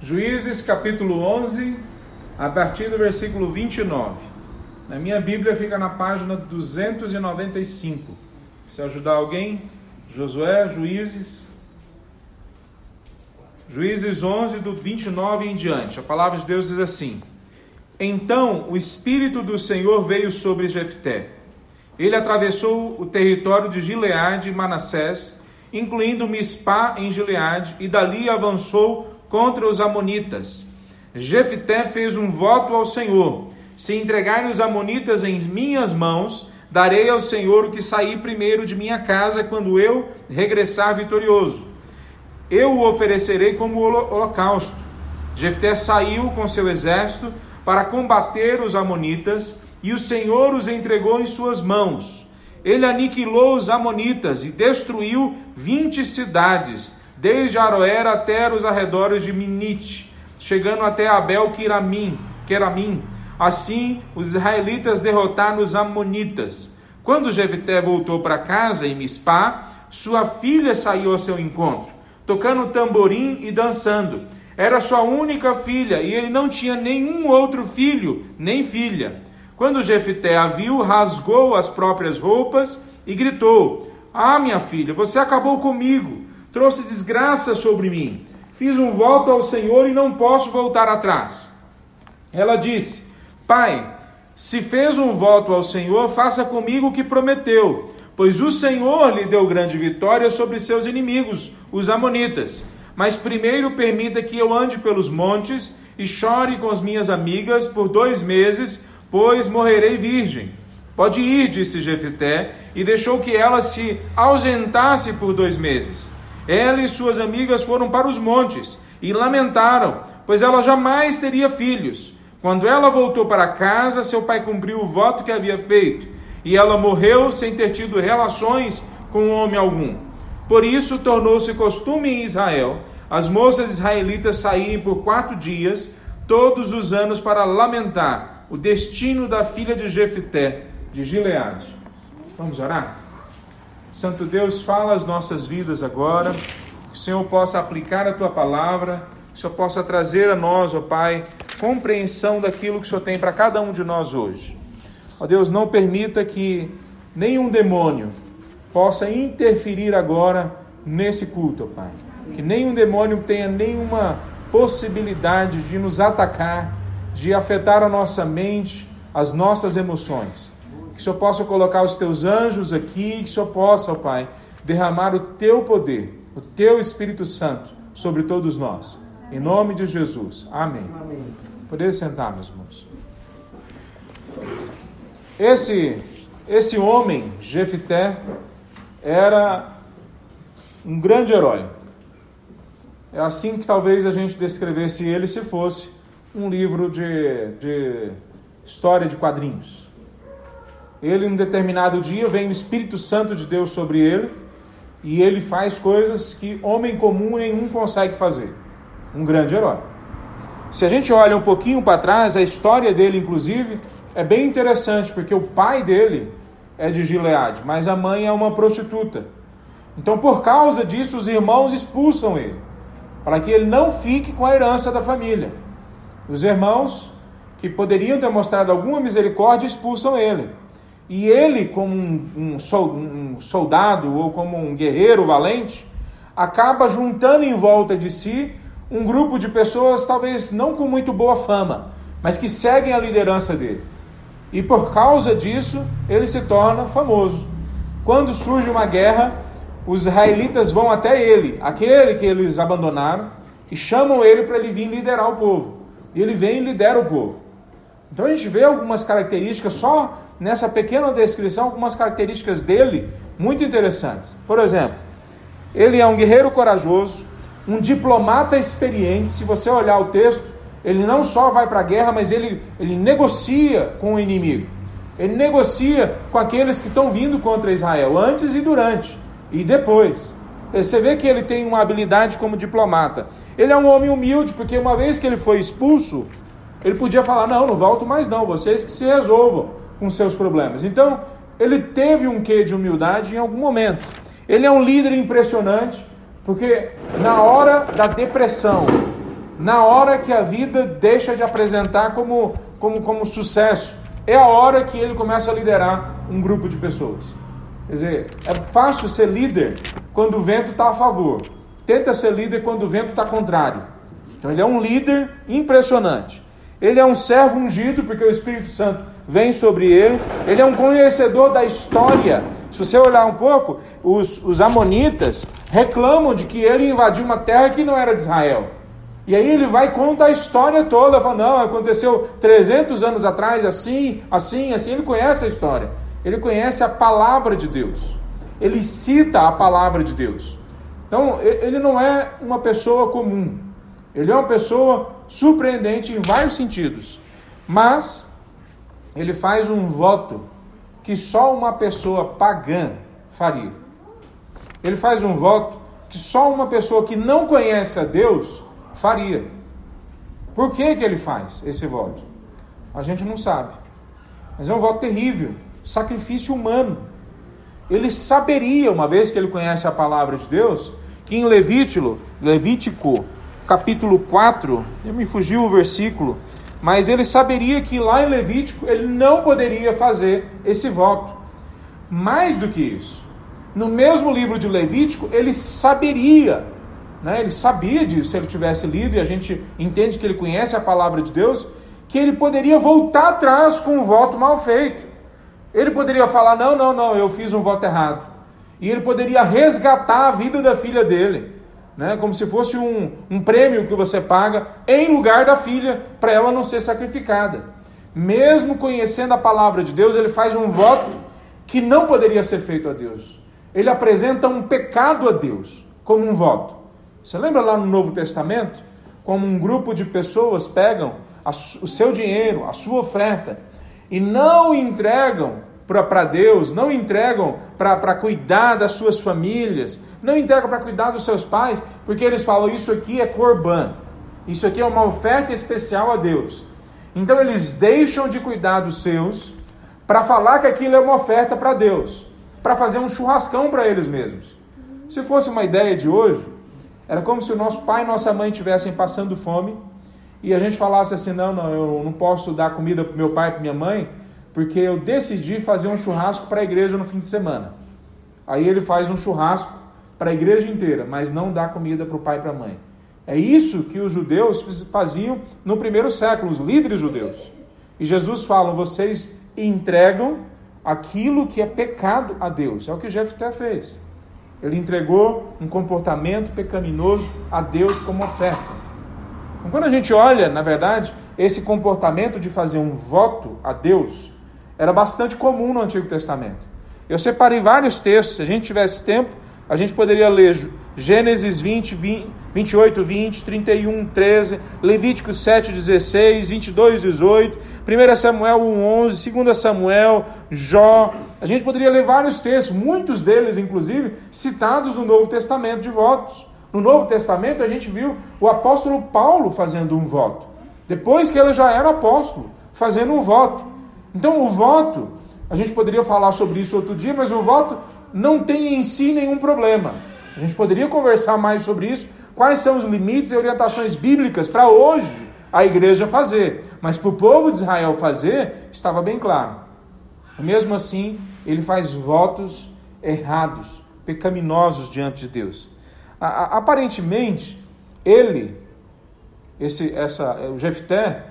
Juízes capítulo 11, a partir do versículo 29. Na minha Bíblia fica na página 295. Se ajudar alguém, Josué, Juízes. Juízes 11, do 29 em diante. A palavra de Deus diz assim: Então o Espírito do Senhor veio sobre Jefté. Ele atravessou o território de Gileade e Manassés, incluindo Mispá em Gileade, e dali avançou contra os amonitas. Jefté fez um voto ao Senhor: se entregarem os amonitas em minhas mãos, darei ao Senhor o que sair primeiro de minha casa quando eu regressar vitorioso. Eu o oferecerei como holocausto. Jefté saiu com seu exército para combater os amonitas, e o Senhor os entregou em suas mãos. Ele aniquilou os amonitas e destruiu vinte cidades, desde Aroer até os arredores de Minite, chegando até Abel Kiramim, Keramim. Assim, os israelitas derrotaram os amonitas. Quando Jefté voltou para casa em Mispá, sua filha saiu ao seu encontro, tocando tamborim e dançando. Era sua única filha e ele não tinha nenhum outro filho nem filha. Quando Jefté a viu, rasgou as próprias roupas e gritou: Ah, minha filha, você acabou comigo trouxe desgraça sobre mim. Fiz um voto ao Senhor e não posso voltar atrás. Ela disse: Pai, se fez um voto ao Senhor, faça comigo o que prometeu, pois o Senhor lhe deu grande vitória sobre seus inimigos, os Amonitas. Mas primeiro permita que eu ande pelos montes e chore com as minhas amigas por dois meses, pois morrerei virgem. Pode ir, disse Jefité, e deixou que ela se ausentasse por dois meses. Ela e suas amigas foram para os montes e lamentaram, pois ela jamais teria filhos. Quando ela voltou para casa, seu pai cumpriu o voto que havia feito, e ela morreu sem ter tido relações com homem algum. Por isso tornou-se costume em Israel as moças israelitas saírem por quatro dias, todos os anos, para lamentar o destino da filha de Jefité, de Gileade. Vamos orar? Santo Deus, fala as nossas vidas agora, que o Senhor possa aplicar a tua palavra, que o Senhor possa trazer a nós, ó Pai, compreensão daquilo que o Senhor tem para cada um de nós hoje. Ó Deus, não permita que nenhum demônio possa interferir agora nesse culto, ó Pai. Que nenhum demônio tenha nenhuma possibilidade de nos atacar, de afetar a nossa mente, as nossas emoções que o Senhor possa colocar os teus anjos aqui, que o Senhor possa, ó Pai, derramar o teu poder, o teu Espírito Santo sobre todos nós. Em nome de Jesus. Amém. Amém. Poder sentar, meus irmãos. Esse, esse homem, Jefité, era um grande herói. É assim que talvez a gente descrevesse ele se fosse um livro de, de história de quadrinhos. Ele, um determinado dia, vem o Espírito Santo de Deus sobre ele e ele faz coisas que homem comum nenhum consegue fazer. Um grande herói. Se a gente olha um pouquinho para trás, a história dele, inclusive, é bem interessante, porque o pai dele é de Gileade, mas a mãe é uma prostituta. Então, por causa disso, os irmãos expulsam ele, para que ele não fique com a herança da família. Os irmãos, que poderiam ter mostrado alguma misericórdia, expulsam ele. E ele, como um, soldado ou como um guerreiro valente, acaba juntando em volta de si um grupo de pessoas, talvez não com muito boa fama, mas que seguem a liderança dele. E por causa disso, ele se torna famoso. Quando surge uma guerra, os israelitas vão até ele, aquele que eles abandonaram, e chamam ele para ele vir liderar o povo. E ele vem e lidera o povo. Então a gente vê algumas características só nessa pequena descrição algumas características dele muito interessantes. Por exemplo, ele é um guerreiro corajoso, um diplomata experiente. Se você olhar o texto, ele não só vai para a guerra, mas ele, ele negocia com o inimigo. Ele negocia com aqueles que estão vindo contra Israel, antes e durante, e depois. Você vê que ele tem uma habilidade como diplomata. Ele é um homem humilde, porque uma vez que ele foi expulso, ele podia falar: Não, não volto mais, não, vocês que se resolvam com seus problemas. Então, ele teve um quê de humildade em algum momento. Ele é um líder impressionante, porque na hora da depressão, na hora que a vida deixa de apresentar como, como, como sucesso. É a hora que ele começa a liderar um grupo de pessoas. Quer dizer, é fácil ser líder quando o vento está a favor. Tenta ser líder quando o vento está contrário. Então ele é um líder impressionante. Ele é um servo ungido, porque o Espírito Santo vem sobre ele. Ele é um conhecedor da história. Se você olhar um pouco, os, os amonitas reclamam de que ele invadiu uma terra que não era de Israel. E aí ele vai contar a história toda, fala, não, aconteceu 300 anos atrás, assim, assim, assim. Ele conhece a história. Ele conhece a palavra de Deus. Ele cita a palavra de Deus. Então, ele não é uma pessoa comum. Ele é uma pessoa surpreendente em vários sentidos. Mas ele faz um voto que só uma pessoa pagã faria. Ele faz um voto que só uma pessoa que não conhece a Deus faria. Por que, que ele faz esse voto? A gente não sabe. Mas é um voto terrível sacrifício humano. Ele saberia, uma vez que ele conhece a palavra de Deus, que em Levítico, Levítico capítulo 4, eu me fugiu o versículo, mas ele saberia que lá em Levítico ele não poderia fazer esse voto. Mais do que isso, no mesmo livro de Levítico, ele saberia, né, ele sabia disso, se ele tivesse lido, e a gente entende que ele conhece a palavra de Deus, que ele poderia voltar atrás com um voto mal feito. Ele poderia falar: não, não, não, eu fiz um voto errado. E ele poderia resgatar a vida da filha dele né? como se fosse um, um prêmio que você paga em lugar da filha, para ela não ser sacrificada. Mesmo conhecendo a palavra de Deus, ele faz um voto que não poderia ser feito a Deus. Ele apresenta um pecado a Deus como um voto. Você lembra lá no Novo Testamento, como um grupo de pessoas pegam o seu dinheiro, a sua oferta, e não entregam para Deus, não entregam para cuidar das suas famílias, não entregam para cuidar dos seus pais, porque eles falam: Isso aqui é corban, isso aqui é uma oferta especial a Deus. Então eles deixam de cuidar dos seus para falar que aquilo é uma oferta para Deus, para fazer um churrascão para eles mesmos. Se fosse uma ideia de hoje, era como se o nosso pai e nossa mãe estivessem passando fome e a gente falasse assim: Não, não, eu não posso dar comida para meu pai e para minha mãe porque eu decidi fazer um churrasco para a igreja no fim de semana. Aí ele faz um churrasco para a igreja inteira, mas não dá comida para o pai e para a mãe. É isso que os judeus faziam no primeiro século, os líderes judeus. E Jesus fala: vocês entregam aquilo que é pecado a Deus. É o que Jefté fez. Ele entregou um comportamento pecaminoso a Deus como oferta. Então, quando a gente olha, na verdade, esse comportamento de fazer um voto a Deus, era bastante comum no Antigo Testamento. Eu separei vários textos, se a gente tivesse tempo, a gente poderia ler Gênesis 20, 20 28, 20, 31, 13, Levítico 7, 16, 22, 18, 1 Samuel 1, 11, 2 Samuel, Jó. A gente poderia ler vários textos, muitos deles, inclusive, citados no Novo Testamento de votos. No Novo Testamento, a gente viu o apóstolo Paulo fazendo um voto. Depois que ele já era apóstolo, fazendo um voto. Então, o voto, a gente poderia falar sobre isso outro dia, mas o voto não tem em si nenhum problema. A gente poderia conversar mais sobre isso. Quais são os limites e orientações bíblicas para hoje a igreja fazer? Mas para o povo de Israel fazer, estava bem claro. Mesmo assim, ele faz votos errados, pecaminosos diante de Deus. Aparentemente, ele, esse, essa, o Jefté,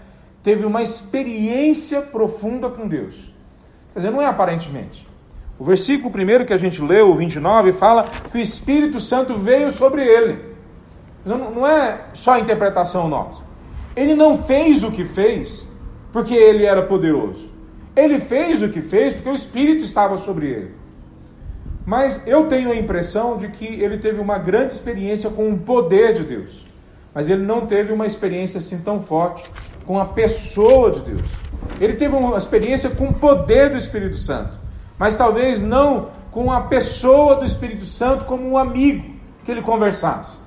teve uma experiência profunda com Deus. Quer dizer, não é aparentemente. O versículo primeiro que a gente leu, o 29, fala que o Espírito Santo veio sobre ele. Não é só a interpretação nossa. Ele não fez o que fez porque ele era poderoso. Ele fez o que fez porque o Espírito estava sobre ele. Mas eu tenho a impressão de que ele teve uma grande experiência com o poder de Deus. Mas ele não teve uma experiência assim tão forte com a pessoa de Deus. Ele teve uma experiência com o poder do Espírito Santo, mas talvez não com a pessoa do Espírito Santo como um amigo que ele conversasse.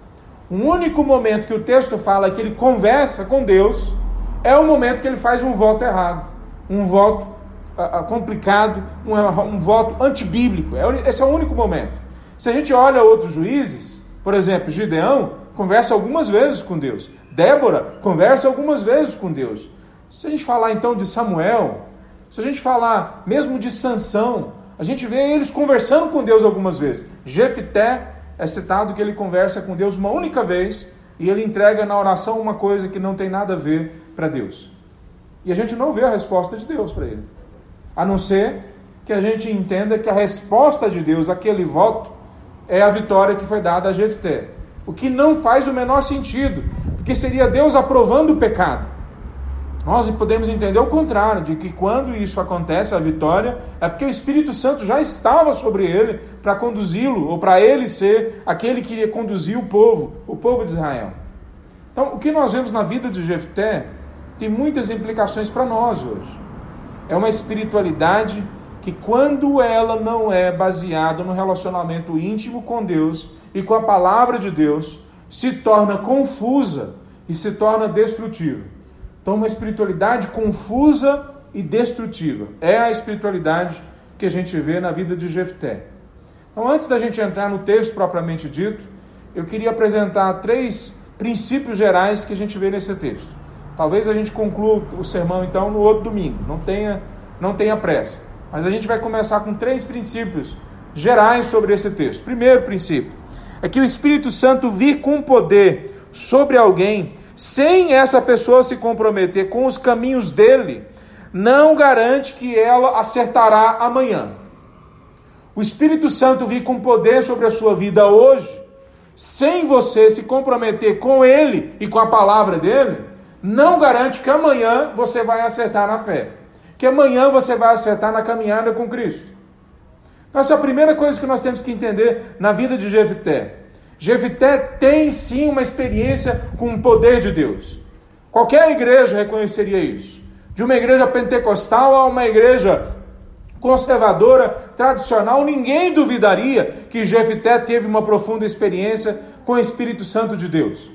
O único momento que o texto fala que ele conversa com Deus é o momento que ele faz um voto errado, um voto uh, complicado, um, um voto antibíblico. É, esse é o único momento. Se a gente olha outros juízes, por exemplo, Gideão, conversa algumas vezes com Deus. Débora conversa algumas vezes com Deus. Se a gente falar então de Samuel, se a gente falar mesmo de Sansão, a gente vê eles conversando com Deus algumas vezes. Jefté é citado que ele conversa com Deus uma única vez e ele entrega na oração uma coisa que não tem nada a ver para Deus. E a gente não vê a resposta de Deus para ele. A não ser que a gente entenda que a resposta de Deus àquele voto é a vitória que foi dada a Jefté. O que não faz o menor sentido, porque seria Deus aprovando o pecado. Nós podemos entender o contrário, de que quando isso acontece, a vitória, é porque o Espírito Santo já estava sobre ele para conduzi-lo, ou para ele ser aquele que iria conduzir o povo, o povo de Israel. Então, o que nós vemos na vida de Jefté tem muitas implicações para nós hoje. É uma espiritualidade que, quando ela não é baseada no relacionamento íntimo com Deus e com a palavra de Deus, se torna confusa e se torna destrutiva. Então, uma espiritualidade confusa e destrutiva é a espiritualidade que a gente vê na vida de Jefté. Então, antes da gente entrar no texto propriamente dito, eu queria apresentar três princípios gerais que a gente vê nesse texto. Talvez a gente conclua o sermão então no outro domingo, não tenha, não tenha pressa. Mas a gente vai começar com três princípios gerais sobre esse texto. Primeiro princípio é que o Espírito Santo vir com poder sobre alguém sem essa pessoa se comprometer com os caminhos dele, não garante que ela acertará amanhã. O Espírito Santo vir com poder sobre a sua vida hoje, sem você se comprometer com ele e com a palavra dele, não garante que amanhã você vai acertar na fé. Que amanhã você vai acertar na caminhada com Cristo. Essa é a primeira coisa que nós temos que entender na vida de Jefté. Jefité tem sim uma experiência com o poder de Deus. Qualquer igreja reconheceria isso. De uma igreja pentecostal a uma igreja conservadora, tradicional, ninguém duvidaria que Jefité teve uma profunda experiência com o Espírito Santo de Deus.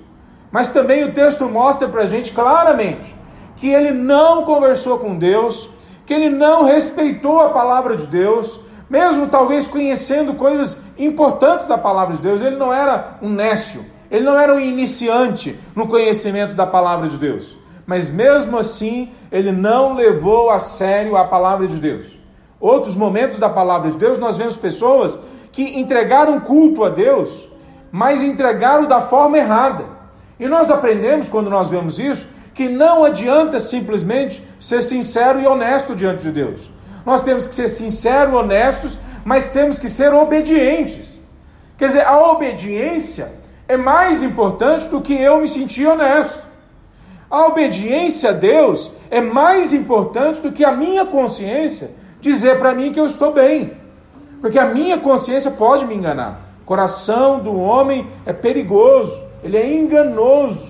Mas também o texto mostra para a gente claramente que ele não conversou com Deus, que ele não respeitou a palavra de Deus, mesmo talvez conhecendo coisas importantes da palavra de Deus, ele não era um nécio, ele não era um iniciante no conhecimento da palavra de Deus. Mas mesmo assim, ele não levou a sério a palavra de Deus. Outros momentos da palavra de Deus, nós vemos pessoas que entregaram culto a Deus, mas entregaram da forma errada. E nós aprendemos, quando nós vemos isso, que não adianta simplesmente ser sincero e honesto diante de Deus. Nós temos que ser sinceros, honestos, mas temos que ser obedientes. Quer dizer, a obediência é mais importante do que eu me sentir honesto. A obediência a Deus é mais importante do que a minha consciência dizer para mim que eu estou bem. Porque a minha consciência pode me enganar. O coração do homem é perigoso, ele é enganoso.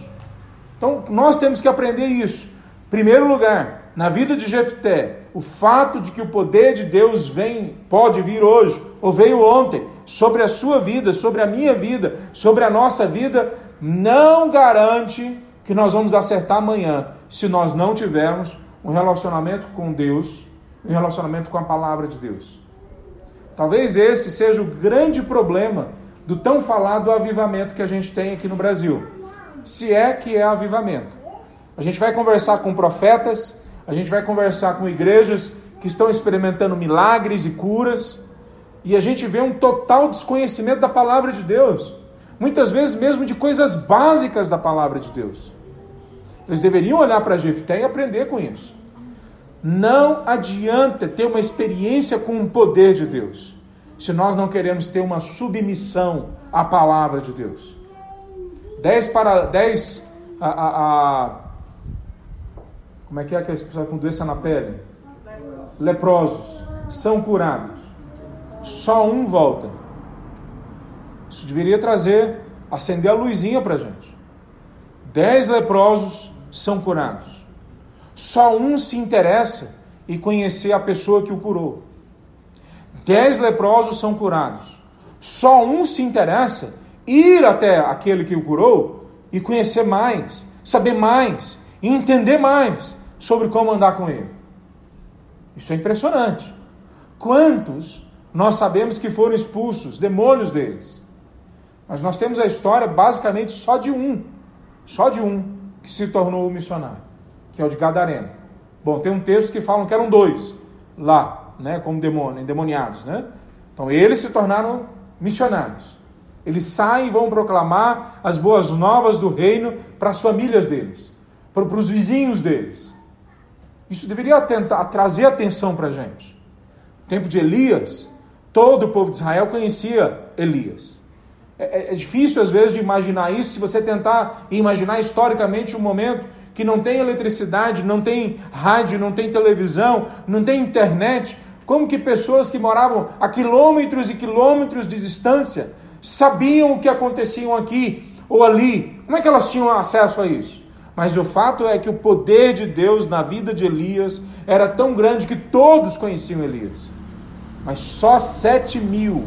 Então nós temos que aprender isso. Primeiro lugar, na vida de Jefté, o fato de que o poder de Deus vem, pode vir hoje, ou veio ontem, sobre a sua vida, sobre a minha vida, sobre a nossa vida, não garante que nós vamos acertar amanhã, se nós não tivermos um relacionamento com Deus, um relacionamento com a palavra de Deus. Talvez esse seja o grande problema do tão falado avivamento que a gente tem aqui no Brasil. Se é que é avivamento. A gente vai conversar com profetas, a gente vai conversar com igrejas que estão experimentando milagres e curas, e a gente vê um total desconhecimento da palavra de Deus, muitas vezes mesmo de coisas básicas da palavra de Deus. Eles deveriam olhar para Jefté e aprender com isso. Não adianta ter uma experiência com o poder de Deus, se nós não queremos ter uma submissão à palavra de Deus. Dez para dez a, a, a como é que é aqueles pessoas com doença na pele? Leprosos. São curados. Só um volta. Isso deveria trazer, acender a luzinha para a gente. Dez leprosos são curados. Só um se interessa em conhecer a pessoa que o curou. Dez leprosos são curados. Só um se interessa ir até aquele que o curou e conhecer mais, saber mais, e entender mais sobre como andar com ele. Isso é impressionante. Quantos nós sabemos que foram expulsos, demônios deles? Mas nós temos a história basicamente só de um, só de um que se tornou missionário, que é o de Gadareno. Bom, tem um texto que falam que eram dois lá, né, como demônio, endemoniados, né? Então eles se tornaram missionários. Eles saem e vão proclamar as boas novas do reino para as famílias deles, para os vizinhos deles. Isso deveria trazer atenção para a gente. No tempo de Elias, todo o povo de Israel conhecia Elias. É, é, é difícil, às vezes, de imaginar isso se você tentar imaginar historicamente um momento que não tem eletricidade, não tem rádio, não tem televisão, não tem internet. Como que pessoas que moravam a quilômetros e quilômetros de distância sabiam o que acontecia aqui ou ali? Como é que elas tinham acesso a isso? Mas o fato é que o poder de Deus na vida de Elias era tão grande que todos conheciam Elias. Mas só sete mil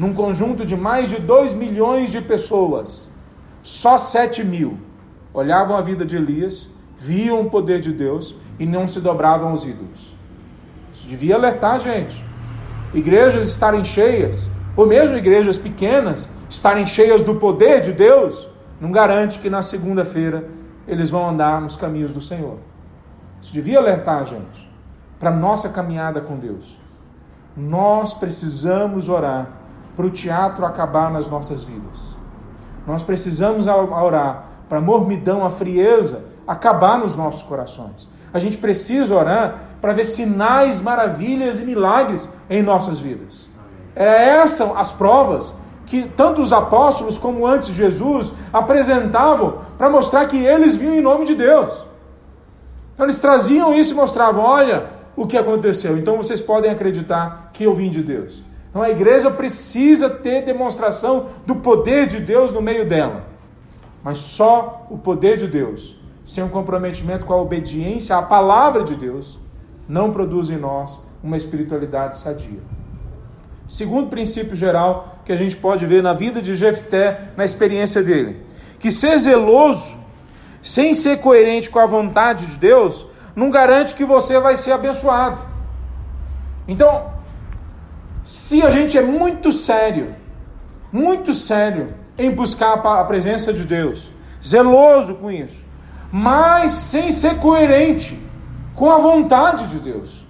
num conjunto de mais de 2 milhões de pessoas, só 7 mil olhavam a vida de Elias, viam o poder de Deus e não se dobravam aos ídolos. Isso devia alertar a gente. Igrejas estarem cheias, ou mesmo igrejas pequenas estarem cheias do poder de Deus, não garante que na segunda-feira eles vão andar nos caminhos do Senhor. Isso devia alertar a gente para a nossa caminhada com Deus. Nós precisamos orar para o teatro acabar nas nossas vidas. Nós precisamos orar para a mormidão, a frieza acabar nos nossos corações. A gente precisa orar para ver sinais, maravilhas e milagres em nossas vidas. É essas as provas que tanto os apóstolos como antes Jesus apresentavam para mostrar que eles vinham em nome de Deus. Então eles traziam isso e mostravam: olha o que aconteceu. Então vocês podem acreditar que eu vim de Deus. Então a igreja precisa ter demonstração do poder de Deus no meio dela. Mas só o poder de Deus, sem um comprometimento com a obediência à palavra de Deus, não produz em nós uma espiritualidade sadia. Segundo princípio geral que a gente pode ver na vida de Jefté, na experiência dele, que ser zeloso, sem ser coerente com a vontade de Deus, não garante que você vai ser abençoado. Então, se a gente é muito sério, muito sério em buscar a presença de Deus, zeloso com isso, mas sem ser coerente com a vontade de Deus,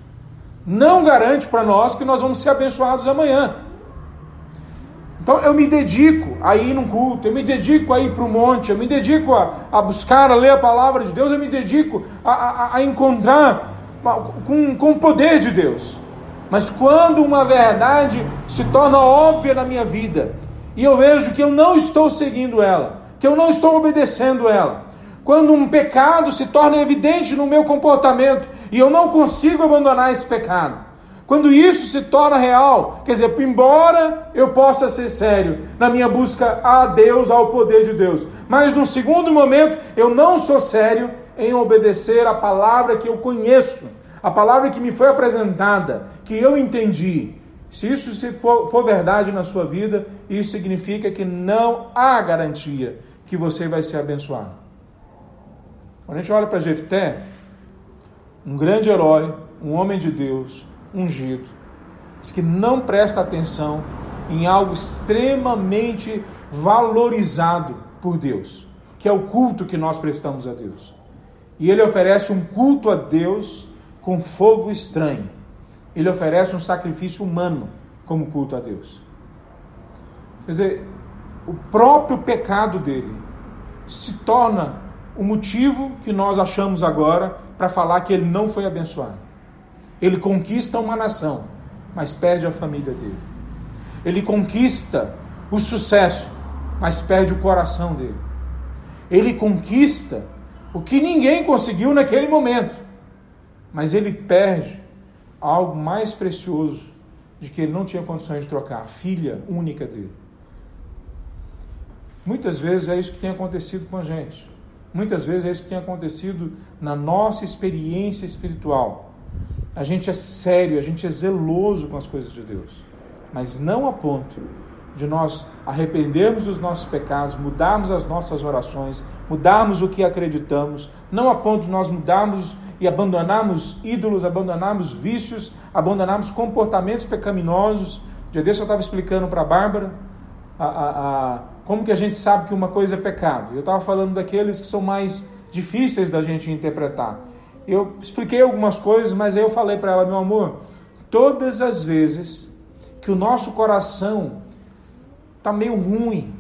não garante para nós que nós vamos ser abençoados amanhã. Então eu me dedico a ir num culto, eu me dedico a ir para o monte, eu me dedico a, a, buscar, a ler a palavra de Deus, eu me dedico a, a, a encontrar com, com o poder de Deus. Mas quando uma verdade se torna óbvia na minha vida, e eu vejo que eu não estou seguindo ela, que eu não estou obedecendo ela, quando um pecado se torna evidente no meu comportamento e eu não consigo abandonar esse pecado, quando isso se torna real, quer dizer, embora eu possa ser sério na minha busca a Deus, ao poder de Deus, mas no segundo momento eu não sou sério em obedecer a palavra que eu conheço a palavra que me foi apresentada, que eu entendi, se isso for, for verdade na sua vida, isso significa que não há garantia que você vai ser abençoado. Quando a gente olha para Jefté, um grande herói, um homem de Deus, ungido, mas que não presta atenção em algo extremamente valorizado por Deus, que é o culto que nós prestamos a Deus. E ele oferece um culto a Deus com fogo estranho. Ele oferece um sacrifício humano como culto a Deus. Quer dizer, o próprio pecado dele se torna o motivo que nós achamos agora para falar que ele não foi abençoado. Ele conquista uma nação, mas perde a família dele. Ele conquista o sucesso, mas perde o coração dele. Ele conquista o que ninguém conseguiu naquele momento mas ele perde algo mais precioso de que ele não tinha condições de trocar, a filha única dele. Muitas vezes é isso que tem acontecido com a gente. Muitas vezes é isso que tem acontecido na nossa experiência espiritual. A gente é sério, a gente é zeloso com as coisas de Deus, mas não a ponto de nós arrependermos dos nossos pecados, mudarmos as nossas orações, mudarmos o que acreditamos, não a ponto de nós mudarmos e abandonarmos ídolos, abandonarmos vícios, abandonarmos comportamentos pecaminosos. dia desse eu estava explicando para a Bárbara, a, a, como que a gente sabe que uma coisa é pecado. Eu estava falando daqueles que são mais difíceis da gente interpretar. Eu expliquei algumas coisas, mas aí eu falei para ela, meu amor, todas as vezes que o nosso coração está meio ruim,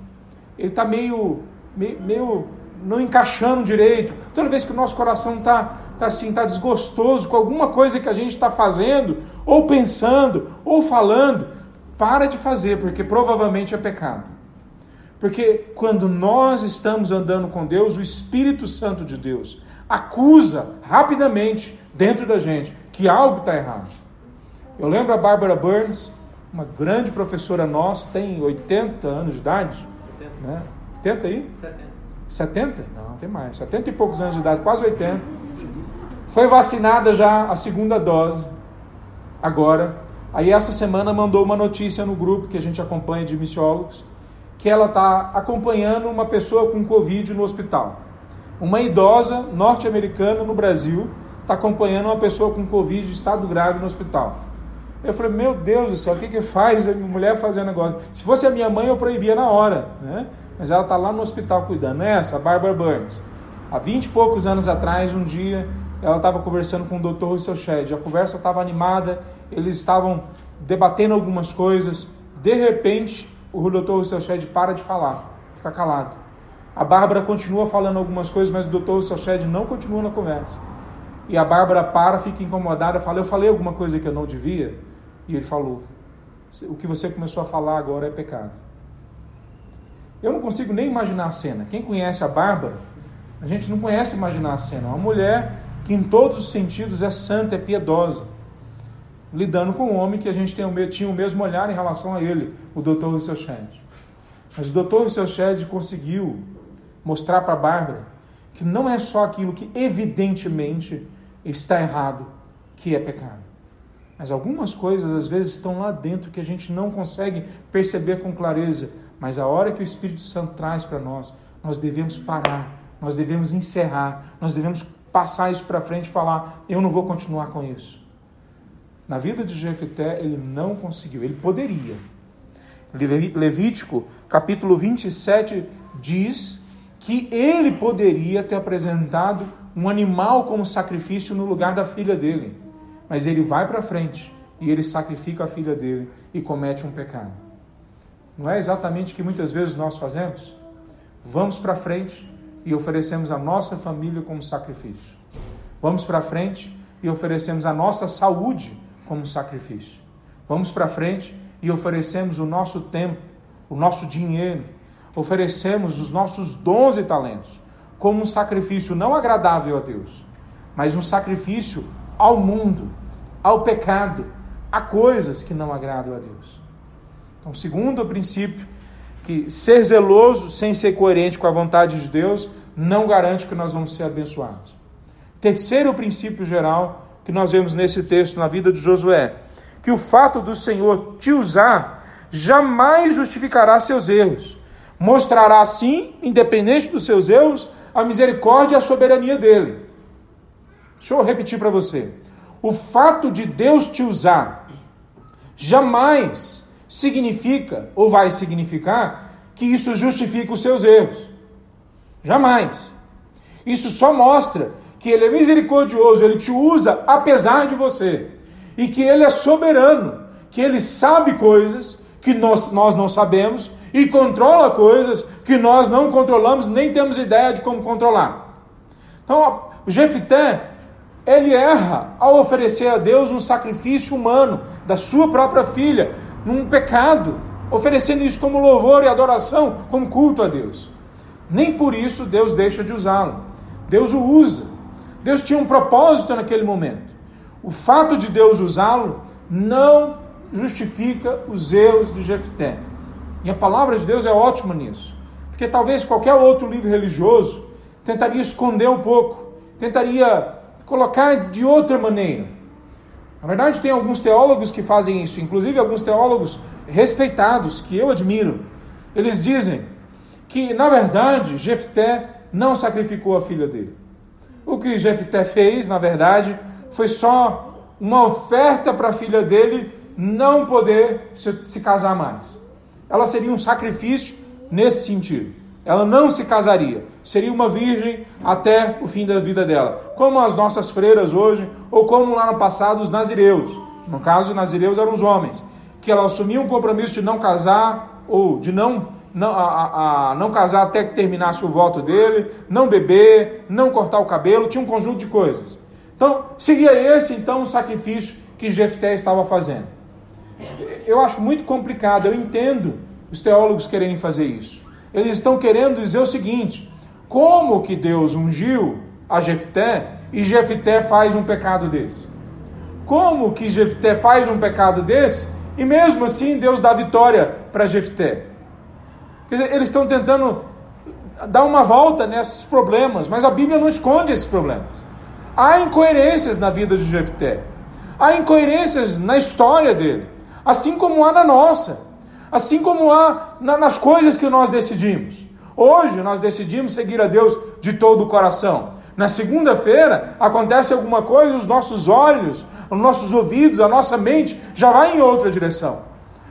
ele está meio, meio, meio, não encaixando direito, toda vez que o nosso coração está tá assim, tá desgostoso com alguma coisa que a gente está fazendo, ou pensando, ou falando, para de fazer, porque provavelmente é pecado. Porque quando nós estamos andando com Deus, o Espírito Santo de Deus acusa rapidamente dentro da gente que algo está errado. Eu lembro a Barbara Burns, uma grande professora nossa, tem 80 anos de idade. 70. Né? 80 aí? 70. 70? Não, tem mais. 70 e poucos anos de idade, quase 80. Foi vacinada já a segunda dose. Agora. Aí essa semana mandou uma notícia no grupo que a gente acompanha de missiólogos, que ela está acompanhando uma pessoa com Covid no hospital. Uma idosa norte-americana no Brasil está acompanhando uma pessoa com Covid de estado grave no hospital. Eu falei, meu Deus do céu, o que, que faz a mulher fazer um negócio? Se fosse a minha mãe, eu proibia na hora, né? Mas ela está lá no hospital cuidando. É essa, a Barbara Burns. Há vinte e poucos anos atrás, um dia, ela estava conversando com o Dr. Russell Shedd. A conversa estava animada, eles estavam debatendo algumas coisas. De repente, o Dr. Russell Shedd para de falar, fica calado. A Bárbara continua falando algumas coisas, mas o Dr. Russell Shedd não continua na conversa. E a Bárbara para, fica incomodada, fala: Eu falei alguma coisa que eu não devia? E ele falou: O que você começou a falar agora é pecado. Eu não consigo nem imaginar a cena. Quem conhece a Bárbara, a gente não conhece imaginar a cena. Uma mulher que, em todos os sentidos, é santa, é piedosa, lidando com um homem que a gente tem o, tinha o mesmo olhar em relação a ele, o Dr. Russell Shedd. Mas o Dr. Russell Shedd conseguiu mostrar para a Bárbara que não é só aquilo que evidentemente está errado que é pecado. Mas algumas coisas às vezes estão lá dentro que a gente não consegue perceber com clareza. Mas a hora que o Espírito Santo traz para nós, nós devemos parar, nós devemos encerrar, nós devemos passar isso para frente e falar: eu não vou continuar com isso. Na vida de Jefté, ele não conseguiu, ele poderia. Levítico, capítulo 27, diz que ele poderia ter apresentado um animal como sacrifício no lugar da filha dele. Mas ele vai para frente e ele sacrifica a filha dele e comete um pecado. Não é exatamente o que muitas vezes nós fazemos? Vamos para frente e oferecemos a nossa família como sacrifício. Vamos para frente e oferecemos a nossa saúde como sacrifício. Vamos para frente e oferecemos o nosso tempo, o nosso dinheiro, oferecemos os nossos dons e talentos como um sacrifício não agradável a Deus, mas um sacrifício ao mundo, ao pecado, a coisas que não agradam a Deus. Então, segundo o princípio, que ser zeloso sem ser coerente com a vontade de Deus não garante que nós vamos ser abençoados. Terceiro princípio geral que nós vemos nesse texto na vida de Josué, que o fato do Senhor te usar jamais justificará seus erros. Mostrará sim, independente dos seus erros, a misericórdia e a soberania dele. Deixa eu repetir para você o fato de Deus te usar jamais significa ou vai significar que isso justifica os seus erros. Jamais. Isso só mostra que Ele é misericordioso, Ele te usa apesar de você. E que Ele é soberano, que Ele sabe coisas que nós, nós não sabemos e controla coisas que nós não controlamos, nem temos ideia de como controlar. Então, o Jefité ele erra ao oferecer a Deus um sacrifício humano da sua própria filha, num pecado, oferecendo isso como louvor e adoração, como culto a Deus. Nem por isso Deus deixa de usá-lo. Deus o usa. Deus tinha um propósito naquele momento. O fato de Deus usá-lo não justifica os erros de Jefté. E a palavra de Deus é ótima nisso. Porque talvez qualquer outro livro religioso tentaria esconder um pouco, tentaria colocar de outra maneira. Na verdade, tem alguns teólogos que fazem isso, inclusive alguns teólogos respeitados, que eu admiro. Eles dizem que, na verdade, Jefté não sacrificou a filha dele. O que Jefté fez, na verdade, foi só uma oferta para a filha dele não poder se, se casar mais. ela seria um sacrifício nesse sentido. Ela não se casaria, seria uma virgem até o fim da vida dela, como as nossas freiras hoje, ou como lá no passado os nazireus. No caso, os nazireus eram os homens, que ela assumia um compromisso de não casar ou de não não, a, a, não casar até que terminasse o voto dele, não beber, não cortar o cabelo, tinha um conjunto de coisas. Então, seria esse então o sacrifício que Jefté estava fazendo. Eu acho muito complicado, eu entendo os teólogos quererem fazer isso. Eles estão querendo dizer o seguinte: como que Deus ungiu a Jefté e Jefté faz um pecado desse? Como que Jefté faz um pecado desse e mesmo assim Deus dá vitória para Jefté? Dizer, eles estão tentando dar uma volta nesses problemas, mas a Bíblia não esconde esses problemas. Há incoerências na vida de Jefté. Há incoerências na história dele, assim como há na nossa, assim como há na, nas coisas que nós decidimos. Hoje nós decidimos seguir a Deus de todo o coração. Na segunda-feira acontece alguma coisa, os nossos olhos, os nossos ouvidos, a nossa mente já vai em outra direção.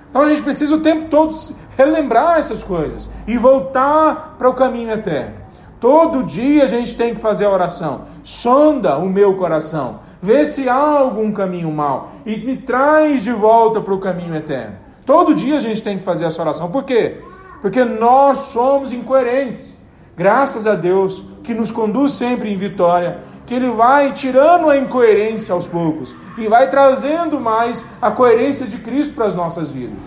Então a gente precisa o tempo todo relembrar essas coisas e voltar para o caminho eterno. Todo dia a gente tem que fazer a oração. Sonda o meu coração, vê se há algum caminho mal e me traz de volta para o caminho eterno. Todo dia a gente tem que fazer essa oração. Por quê? Porque nós somos incoerentes. Graças a Deus que nos conduz sempre em vitória, que Ele vai tirando a incoerência aos poucos e vai trazendo mais a coerência de Cristo para as nossas vidas.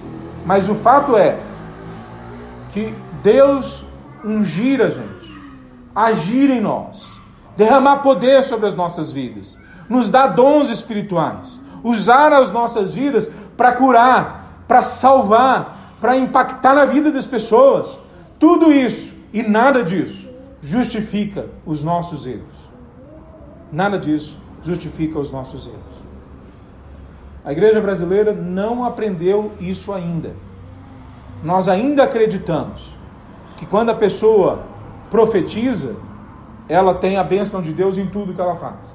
Mas o fato é que Deus ungir a gente, agir em nós, derramar poder sobre as nossas vidas, nos dar dons espirituais, usar as nossas vidas para curar, para salvar, para impactar na vida das pessoas. Tudo isso e nada disso justifica os nossos erros. Nada disso justifica os nossos erros. A igreja brasileira não aprendeu isso ainda. Nós ainda acreditamos que quando a pessoa profetiza, ela tem a bênção de Deus em tudo que ela faz.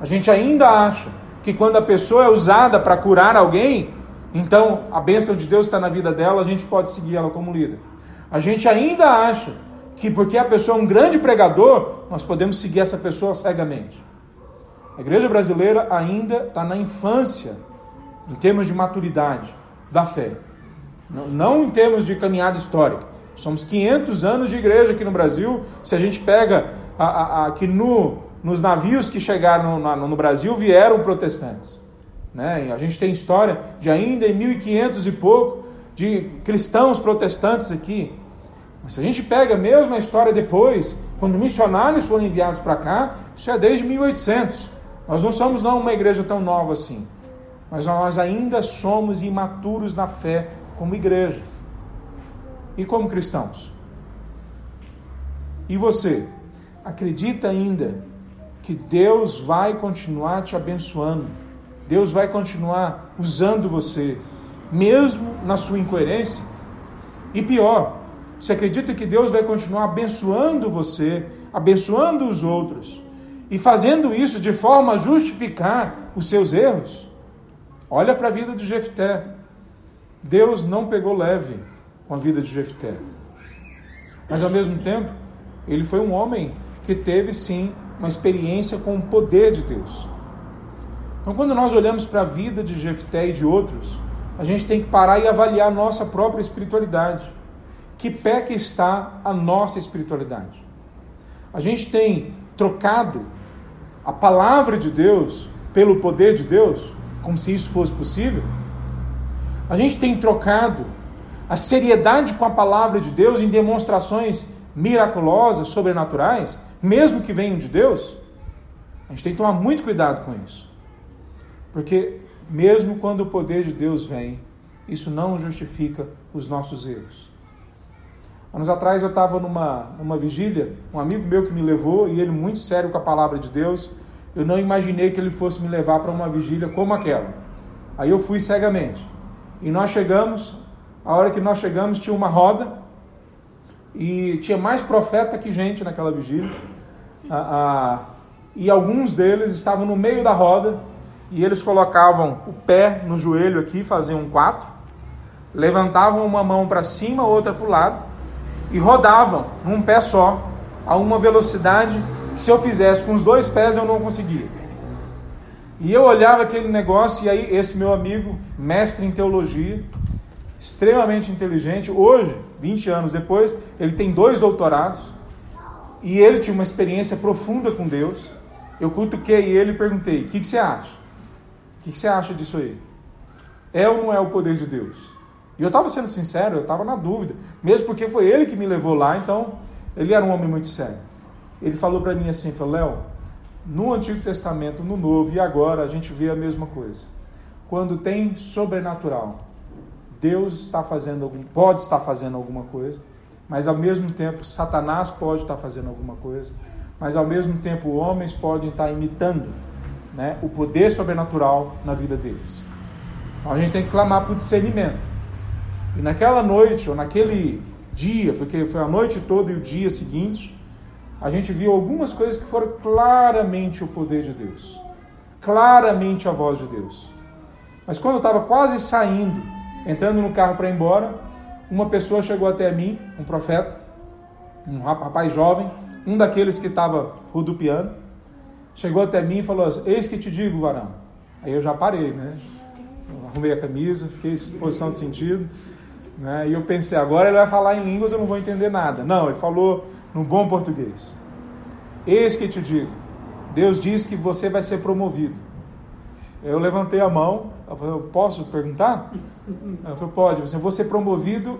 A gente ainda acha que quando a pessoa é usada para curar alguém, então a bênção de Deus está na vida dela, a gente pode seguir ela como líder. A gente ainda acha que porque a pessoa é um grande pregador, nós podemos seguir essa pessoa cegamente. A igreja brasileira ainda está na infância, em termos de maturidade da fé. Não, não em termos de caminhada histórica. Somos 500 anos de igreja aqui no Brasil. Se a gente pega a, a, a que no, nos navios que chegaram no, no Brasil vieram protestantes. Né? a gente tem história de ainda em 1500 e pouco de cristãos protestantes aqui. Mas se a gente pega mesmo a história depois, quando missionários foram enviados para cá, isso é desde 1800. Nós não somos não uma igreja tão nova assim, mas nós ainda somos imaturos na fé como igreja e como cristãos. E você acredita ainda que Deus vai continuar te abençoando? Deus vai continuar usando você, mesmo na sua incoerência? E pior, você acredita que Deus vai continuar abençoando você, abençoando os outros? e fazendo isso de forma a justificar os seus erros. Olha para a vida de Jefté. Deus não pegou leve com a vida de Jefté. Mas ao mesmo tempo, ele foi um homem que teve sim uma experiência com o poder de Deus. Então, quando nós olhamos para a vida de Jefté e de outros, a gente tem que parar e avaliar nossa própria espiritualidade. Que pé que está a nossa espiritualidade? A gente tem trocado a palavra de Deus pelo poder de Deus, como se isso fosse possível. A gente tem trocado a seriedade com a palavra de Deus em demonstrações miraculosas, sobrenaturais, mesmo que venham de Deus. A gente tem que tomar muito cuidado com isso. Porque, mesmo quando o poder de Deus vem, isso não justifica os nossos erros. Anos atrás eu estava numa, numa vigília, um amigo meu que me levou, e ele muito sério com a palavra de Deus. Eu não imaginei que ele fosse me levar para uma vigília como aquela. Aí eu fui cegamente. E nós chegamos, a hora que nós chegamos tinha uma roda, e tinha mais profeta que gente naquela vigília. Ah, ah, e alguns deles estavam no meio da roda, e eles colocavam o pé no joelho aqui, faziam um quatro, levantavam uma mão para cima, outra para o lado e rodavam num pé só, a uma velocidade que se eu fizesse com os dois pés eu não conseguia. E eu olhava aquele negócio, e aí esse meu amigo, mestre em teologia, extremamente inteligente, hoje, 20 anos depois, ele tem dois doutorados, e ele tinha uma experiência profunda com Deus. Eu cutuquei ele e perguntei: o que, que você acha? O que, que você acha disso aí? É ou não é o poder de Deus? E eu estava sendo sincero, eu estava na dúvida, mesmo porque foi ele que me levou lá, então ele era um homem muito sério. Ele falou para mim assim: Léo, no Antigo Testamento, no Novo e agora a gente vê a mesma coisa. Quando tem sobrenatural, Deus está fazendo algum, pode estar fazendo alguma coisa, mas ao mesmo tempo Satanás pode estar fazendo alguma coisa, mas ao mesmo tempo homens podem estar imitando né, o poder sobrenatural na vida deles. Então a gente tem que clamar por discernimento. E naquela noite, ou naquele dia, porque foi a noite toda e o dia seguinte, a gente viu algumas coisas que foram claramente o poder de Deus, claramente a voz de Deus. Mas quando eu estava quase saindo, entrando no carro para ir embora, uma pessoa chegou até mim, um profeta, um rapaz jovem, um daqueles que estava rodopiando, chegou até mim e falou assim: Eis que te digo, varão. Aí eu já parei, né? Arrumei a camisa, fiquei em posição de sentido. Né? E eu pensei, agora ele vai falar em línguas, eu não vou entender nada. Não, ele falou no bom português. Eis que te digo, Deus diz que você vai ser promovido. Eu levantei a mão, eu falei, posso perguntar? Eu falei, pode. Você, vou ser promovido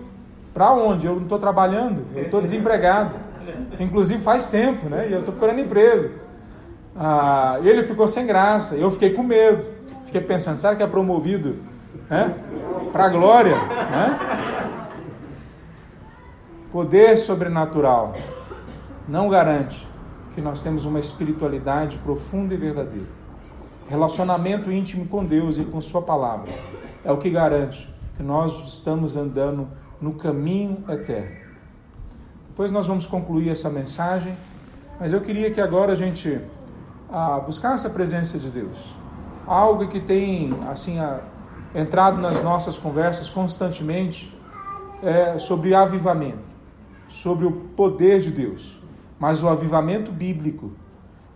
para onde? Eu não estou trabalhando, eu estou desempregado. Inclusive faz tempo, né? E eu estou procurando emprego. Ah, ele ficou sem graça, eu fiquei com medo. Fiquei pensando, será que é promovido né? para a glória? Né? Poder sobrenatural não garante que nós temos uma espiritualidade profunda e verdadeira. Relacionamento íntimo com Deus e com Sua palavra é o que garante que nós estamos andando no caminho eterno. Depois nós vamos concluir essa mensagem, mas eu queria que agora a gente ah, buscasse a presença de Deus. Algo que tem assim a, entrado nas nossas conversas constantemente é sobre avivamento, sobre o poder de Deus mas o avivamento bíblico,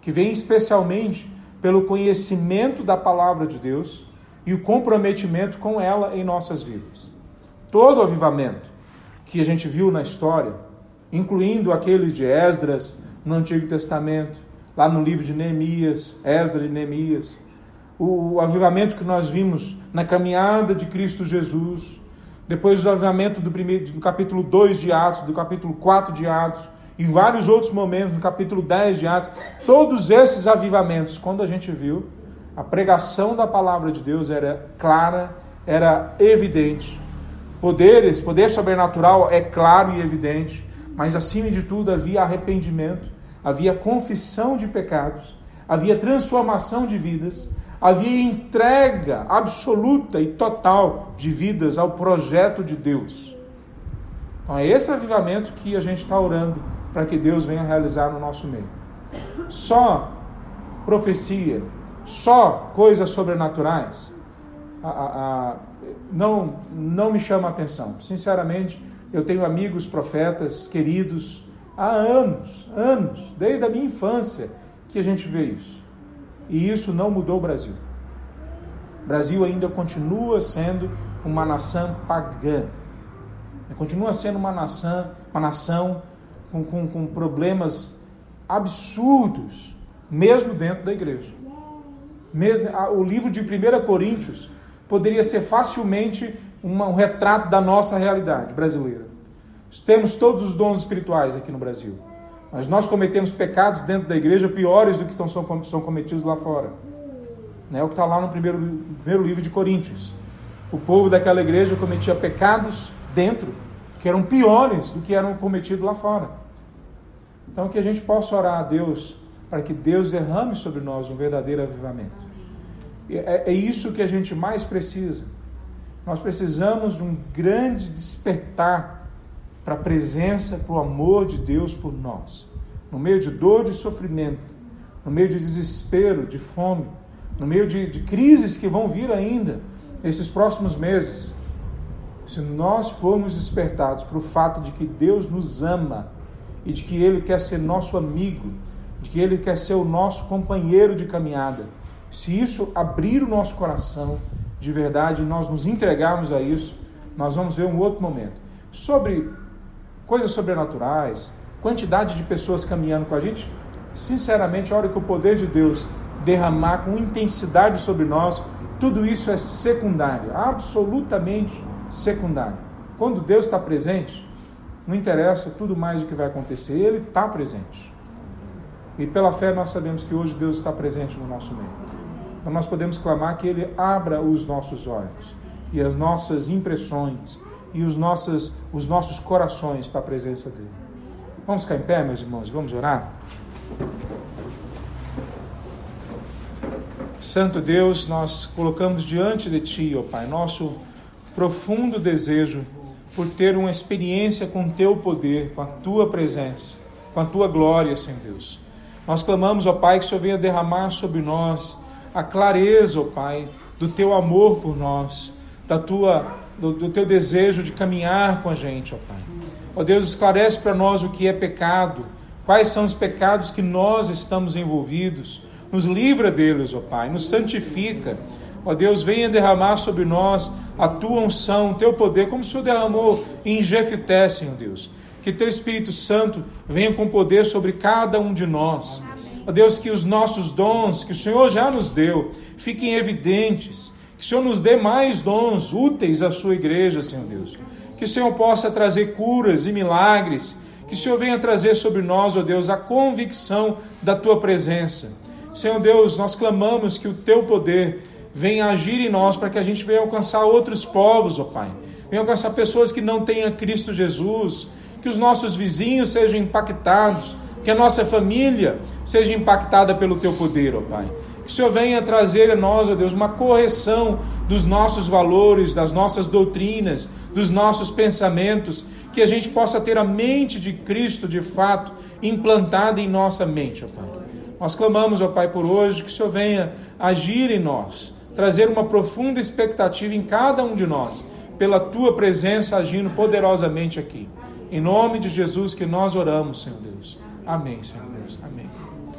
que vem especialmente pelo conhecimento da palavra de Deus e o comprometimento com ela em nossas vidas. Todo avivamento que a gente viu na história, incluindo aquele de Esdras no Antigo Testamento, lá no livro de Neemias, Esdras e Neemias, o, o avivamento que nós vimos na caminhada de Cristo Jesus, depois o avivamento do, primeiro, do capítulo 2 de Atos, do capítulo 4 de Atos, e vários outros momentos, no capítulo 10 de Atos, todos esses avivamentos, quando a gente viu, a pregação da palavra de Deus era clara, era evidente. Poderes, poder sobrenatural é claro e evidente, mas acima de tudo havia arrependimento, havia confissão de pecados, havia transformação de vidas, havia entrega absoluta e total de vidas ao projeto de Deus. Então é esse avivamento que a gente está orando para que Deus venha realizar no nosso meio. Só profecia, só coisas sobrenaturais, a, a, a, não, não me chama a atenção. Sinceramente, eu tenho amigos profetas queridos há anos, anos, desde a minha infância, que a gente vê isso. E isso não mudou o Brasil. O Brasil ainda continua sendo uma nação pagã. Continua sendo uma nação, uma nação com, com, com problemas absurdos, mesmo dentro da igreja. Mesmo, o livro de 1 Coríntios poderia ser facilmente uma, um retrato da nossa realidade brasileira. Temos todos os dons espirituais aqui no Brasil, mas nós cometemos pecados dentro da igreja piores do que estão, são, cometidos lá fora. É o que está lá no primeiro, primeiro livro de Coríntios. O povo daquela igreja cometia pecados dentro que eram piores do que eram cometidos lá fora. Então, que a gente possa orar a Deus para que Deus derrame sobre nós um verdadeiro avivamento. É, é isso que a gente mais precisa. Nós precisamos de um grande despertar para a presença, para o amor de Deus por nós. No meio de dor e sofrimento, no meio de desespero, de fome, no meio de, de crises que vão vir ainda nesses próximos meses. se nós formos despertados para o fato de que Deus nos ama e de que Ele quer ser nosso amigo, de que Ele quer ser o nosso companheiro de caminhada, se isso abrir o nosso coração de verdade e nós nos entregarmos a isso, nós vamos ver um outro momento. Sobre coisas sobrenaturais, quantidade de pessoas caminhando com a gente, sinceramente, a hora que o poder de Deus derramar com intensidade sobre nós, tudo isso é secundário, absolutamente secundário. Quando Deus está presente, não interessa tudo mais o que vai acontecer, Ele está presente. E pela fé nós sabemos que hoje Deus está presente no nosso meio. Então nós podemos clamar que Ele abra os nossos olhos e as nossas impressões e os nossos, os nossos corações para a presença dEle. Vamos ficar em pé, meus irmãos, vamos orar? Santo Deus, nós colocamos diante de Ti, ó Pai, nosso profundo desejo por ter uma experiência com Teu poder, com a Tua presença, com a Tua glória, Senhor Deus. Nós clamamos, ó Pai, que o Senhor venha derramar sobre nós a clareza, ó Pai, do Teu amor por nós, da tua, do, do Teu desejo de caminhar com a gente, ó Pai. Ó Deus, esclarece para nós o que é pecado, quais são os pecados que nós estamos envolvidos, nos livra deles, ó Pai, nos santifica. Ó Deus, venha derramar sobre nós a tua unção, o teu poder, como o Senhor derramou em Jefité, Senhor Deus. Que teu Espírito Santo venha com poder sobre cada um de nós. Ó Deus, que os nossos dons que o Senhor já nos deu fiquem evidentes. Que o Senhor nos dê mais dons úteis à sua igreja, Senhor Deus. Que o Senhor possa trazer curas e milagres. Que o Senhor venha trazer sobre nós, ó Deus, a convicção da tua presença. Senhor Deus, nós clamamos que o teu poder venha agir em nós para que a gente venha alcançar outros povos, ó Pai. Venha alcançar pessoas que não tenham Cristo Jesus, que os nossos vizinhos sejam impactados, que a nossa família seja impactada pelo teu poder, ó Pai. Que o Senhor venha trazer a nós, ó Deus, uma correção dos nossos valores, das nossas doutrinas, dos nossos pensamentos, que a gente possa ter a mente de Cristo de fato implantada em nossa mente, ó Pai. Nós clamamos, ó Pai, por hoje, que o Senhor venha agir em nós, trazer uma profunda expectativa em cada um de nós, pela tua presença agindo poderosamente aqui. Em nome de Jesus que nós oramos, Senhor Deus. Amém, Senhor.